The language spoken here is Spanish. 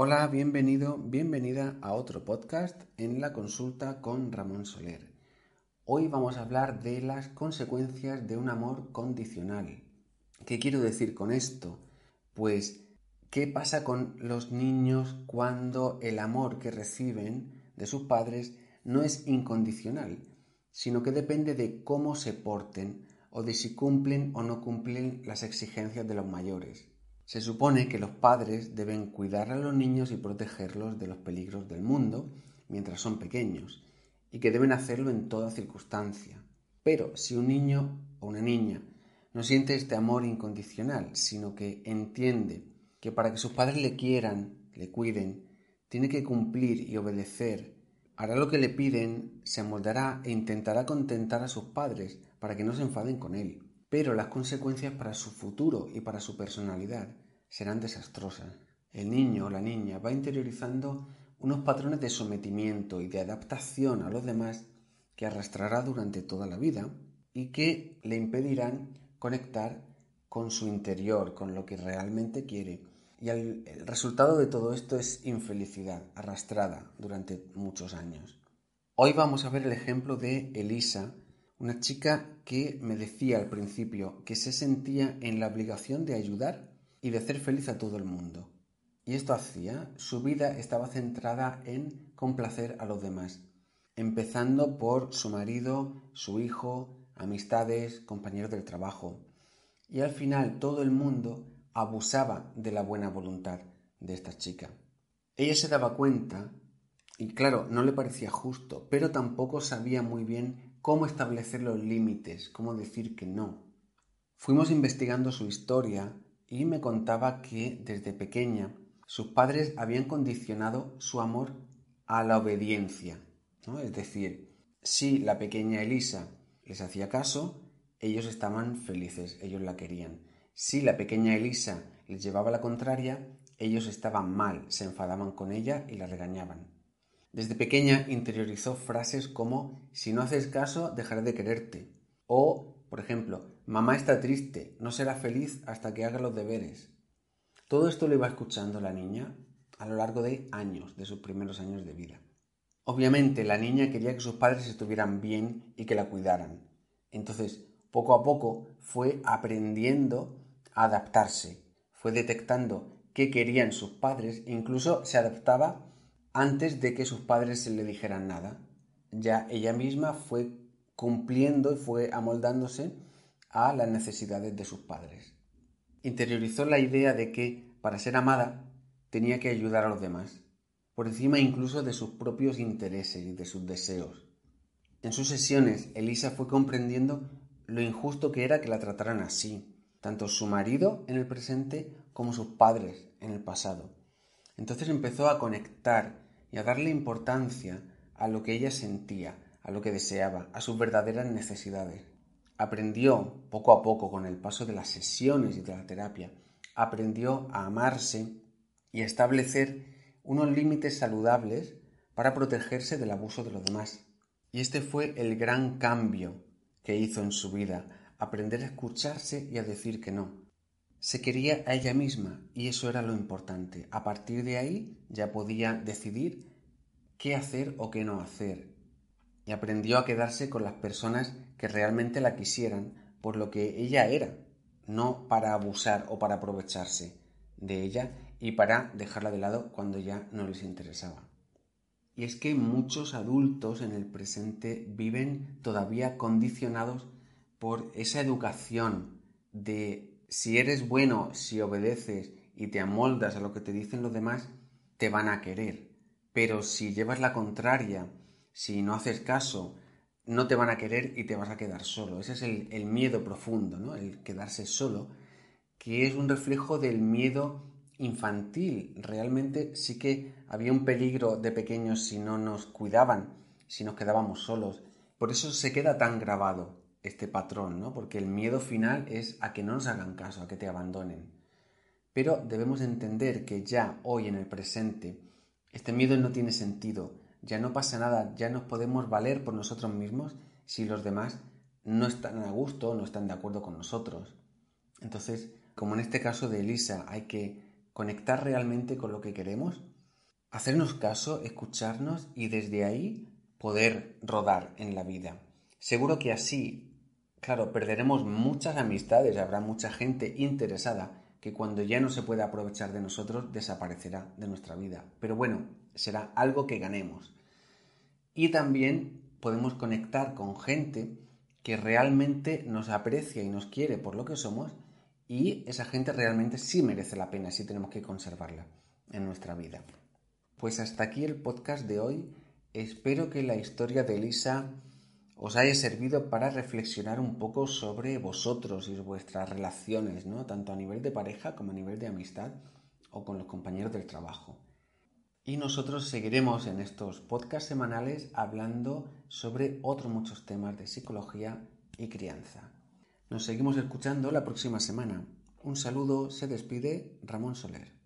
Hola, bienvenido, bienvenida a otro podcast en la consulta con Ramón Soler. Hoy vamos a hablar de las consecuencias de un amor condicional. ¿Qué quiero decir con esto? Pues, ¿qué pasa con los niños cuando el amor que reciben de sus padres no es incondicional, sino que depende de cómo se porten o de si cumplen o no cumplen las exigencias de los mayores? Se supone que los padres deben cuidar a los niños y protegerlos de los peligros del mundo mientras son pequeños, y que deben hacerlo en toda circunstancia. Pero si un niño o una niña no siente este amor incondicional, sino que entiende que para que sus padres le quieran, le cuiden, tiene que cumplir y obedecer, hará lo que le piden, se amoldará e intentará contentar a sus padres para que no se enfaden con él pero las consecuencias para su futuro y para su personalidad serán desastrosas. El niño o la niña va interiorizando unos patrones de sometimiento y de adaptación a los demás que arrastrará durante toda la vida y que le impedirán conectar con su interior, con lo que realmente quiere. Y el, resultado de todo esto es infelicidad arrastrada durante muchos años. Hoy vamos a ver el ejemplo de Elisa, una chica que me decía al principio que se sentía en la obligación de ayudar y de hacer feliz a todo el mundo. Y esto hacía, su vida estaba centrada en complacer a los demás, empezando por su marido, su hijo, amistades, compañeros del trabajo. Y al final todo el mundo abusaba de la buena voluntad de esta chica. Ella se daba cuenta, y claro, no le parecía justo, pero tampoco sabía muy bien cómo establecer los límites, cómo decir que no. Fuimos investigando su historia y me contaba que desde pequeña sus padres habían condicionado su amor a la obediencia. Es decir, si la pequeña Elisa les hacía caso, ellos estaban felices, ellos la querían. Si la pequeña Elisa les llevaba la contraria, ellos estaban mal, se enfadaban con ella y la regañaban. Desde pequeña interiorizó frases como si no haces caso dejaré de quererte o, por ejemplo, mamá está triste, no será feliz hasta que haga los deberes. Todo esto lo iba escuchando la niña a lo largo de años, de sus primeros años de vida. Obviamente la niña quería que sus padres estuvieran bien y que la cuidaran. Entonces, poco a poco fue aprendiendo a adaptarse, fue detectando qué querían sus padres e incluso se adaptaba antes de que sus padres se le dijeran nada. Ya ella misma fue cumpliendo y fue amoldándose a las necesidades de sus padres. Interiorizó la idea de que, para ser amada, tenía que ayudar a los demás, por encima incluso de sus propios intereses y de sus deseos. En sus sesiones, Elisa fue comprendiendo lo injusto que era que la trataran así, tanto su marido en el presente como sus padres en el pasado. Entonces empezó a conectar y a darle importancia a lo que ella sentía, a lo que deseaba, a sus verdaderas necesidades. Aprendió poco a poco con el paso de las sesiones y de la terapia, aprendió a amarse y a establecer unos límites saludables para protegerse del abuso de los demás. Y este fue el gran cambio que hizo en su vida, aprender a escucharse y a decir que no. Se quería a ella misma y eso era lo importante. A partir de ahí ya podía decidir qué hacer o qué no hacer. Y aprendió a quedarse con las personas que realmente la quisieran por lo que ella era, no para abusar o para aprovecharse de ella y para dejarla de lado cuando ya no les interesaba. Y es que muchos adultos en el presente viven todavía condicionados por esa educación de si eres bueno, si obedeces y te amoldas a lo que te dicen los demás, te van a querer. Pero si llevas la contraria, si no haces caso, no te van a querer y te vas a quedar solo. Ese es el, miedo profundo, ¿no? El quedarse solo, que es un reflejo del miedo infantil. Realmente sí que había un peligro de pequeños si no nos cuidaban, si nos quedábamos solos. Por eso se queda tan grabado este patrón, ¿no? Porque el miedo final es a que no nos hagan caso, a que te abandonen. Pero debemos entender que ya hoy en el presente este miedo no tiene sentido, ya no pasa nada, ya nos podemos valer por nosotros mismos si los demás no están a gusto, no están de acuerdo con nosotros. Entonces, como en este caso de Elisa, hay que conectar realmente con lo que queremos, hacernos caso, escucharnos y desde ahí poder rodar en la vida. Seguro que así, claro, perderemos muchas amistades, habrá mucha gente interesada que cuando ya no se pueda aprovechar de nosotros desaparecerá de nuestra vida. Pero bueno, será algo que ganemos. Y también podemos conectar con gente que realmente nos aprecia y nos quiere por lo que somos y esa gente realmente sí merece la pena, sí tenemos que conservarla en nuestra vida. Pues hasta aquí el podcast de hoy. Espero que la historia de Elisa os haya servido para reflexionar un poco sobre vosotros y vuestras relaciones, ¿no? Tanto a nivel de pareja como a nivel de amistad o con los compañeros del trabajo. Y nosotros seguiremos en estos podcasts semanales hablando sobre otros muchos temas de psicología y crianza. Nos seguimos escuchando la próxima semana. Un saludo, se despide Ramón Soler.